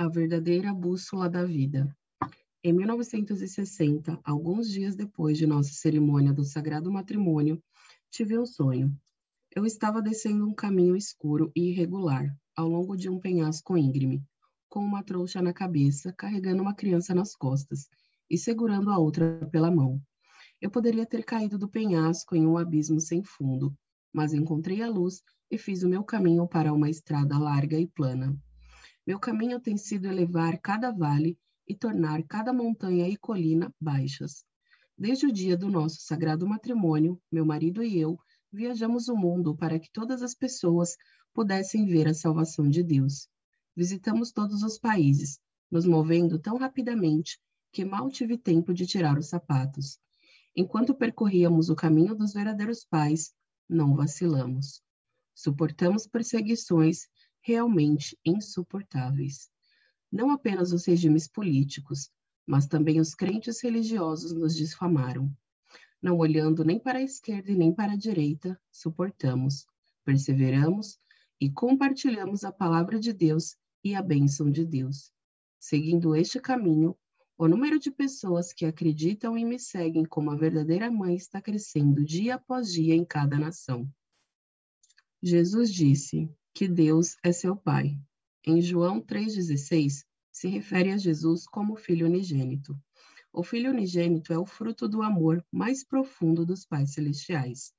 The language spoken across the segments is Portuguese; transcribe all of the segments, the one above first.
A verdadeira bússola da vida. Em 1960, alguns dias depois de nossa cerimônia do sagrado matrimônio, tive um sonho. Eu estava descendo um caminho escuro e irregular, ao longo de um penhasco íngreme, com uma trouxa na cabeça, carregando uma criança nas costas e segurando a outra pela mão. Eu poderia ter caído do penhasco em um abismo sem fundo, mas encontrei a luz e fiz o meu caminho para uma estrada larga e plana. Meu caminho tem sido elevar cada vale e tornar cada montanha e colina baixas. Desde o dia do nosso sagrado matrimônio, meu marido e eu viajamos o mundo para que todas as pessoas pudessem ver a salvação de Deus. Visitamos todos os países, nos movendo tão rapidamente que mal tive tempo de tirar os sapatos. Enquanto percorríamos o caminho dos verdadeiros pais, não vacilamos. Suportamos perseguições realmente insuportáveis. Não apenas os regimes políticos, mas também os crentes religiosos nos difamaram. Não olhando nem para a esquerda e nem para a direita, suportamos, perseveramos e compartilhamos a palavra de Deus e a bênção de Deus. Seguindo este caminho, o número de pessoas que acreditam e me seguem como a verdadeira mãe está crescendo dia após dia em cada nação. Jesus disse: que Deus é seu Pai. Em João 3,16, se refere a Jesus como Filho unigênito. O Filho unigênito é o fruto do amor mais profundo dos pais celestiais.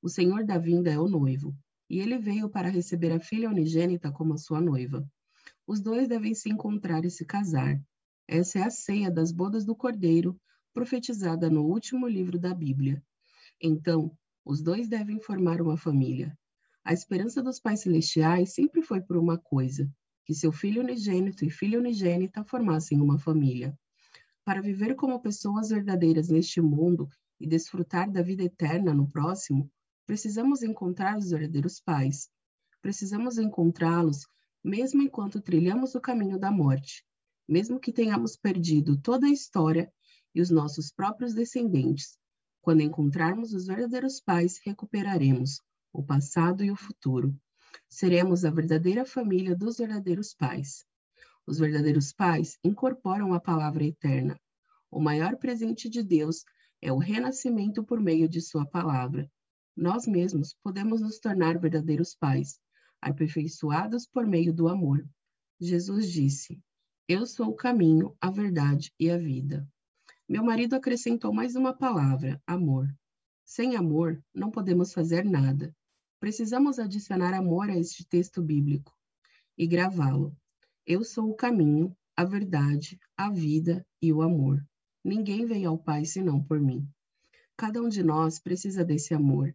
O Senhor da vinda é o noivo, e ele veio para receber a filha unigênita como sua noiva. Os dois devem se encontrar e se casar. Essa é a ceia das bodas do Cordeiro, profetizada no último livro da Bíblia. Então, os dois devem formar uma família. A esperança dos pais celestiais sempre foi por uma coisa: que seu filho unigênito e filha unigênita formassem uma família. Para viver como pessoas verdadeiras neste mundo e desfrutar da vida eterna no próximo, precisamos encontrar os verdadeiros pais. Precisamos encontrá-los mesmo enquanto trilhamos o caminho da morte, mesmo que tenhamos perdido toda a história e os nossos próprios descendentes. Quando encontrarmos os verdadeiros pais, recuperaremos o passado e o futuro. Seremos a verdadeira família dos verdadeiros pais. Os verdadeiros pais incorporam a palavra eterna. O maior presente de Deus é o renascimento por meio de Sua palavra. Nós mesmos podemos nos tornar verdadeiros pais, aperfeiçoados por meio do amor. Jesus disse: Eu sou o caminho, a verdade e a vida. Meu marido acrescentou mais uma palavra: amor. Sem amor, não podemos fazer nada. Precisamos adicionar amor a este texto bíblico e gravá-lo. Eu sou o caminho, a verdade, a vida e o amor. Ninguém vem ao Pai senão por mim. Cada um de nós precisa desse amor.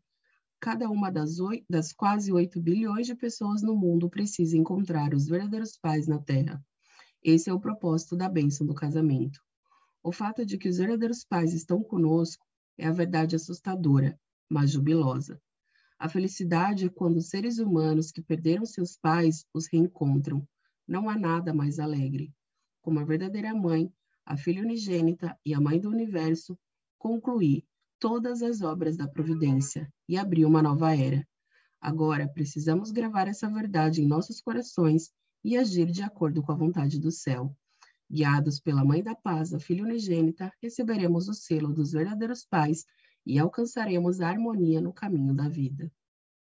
Cada uma das, oito, das quase 8 bilhões de pessoas no mundo precisa encontrar os verdadeiros pais na Terra. Esse é o propósito da bênção do casamento. O fato de que os verdadeiros pais estão conosco é a verdade assustadora, mas jubilosa. A felicidade é quando seres humanos que perderam seus pais os reencontram. Não há nada mais alegre. Como a verdadeira mãe, a filha unigênita e a mãe do universo, concluí todas as obras da providência e abri uma nova era. Agora precisamos gravar essa verdade em nossos corações e agir de acordo com a vontade do céu. Guiados pela Mãe da Paz, a Filha Unigênita, receberemos o selo dos verdadeiros pais e alcançaremos a harmonia no caminho da vida.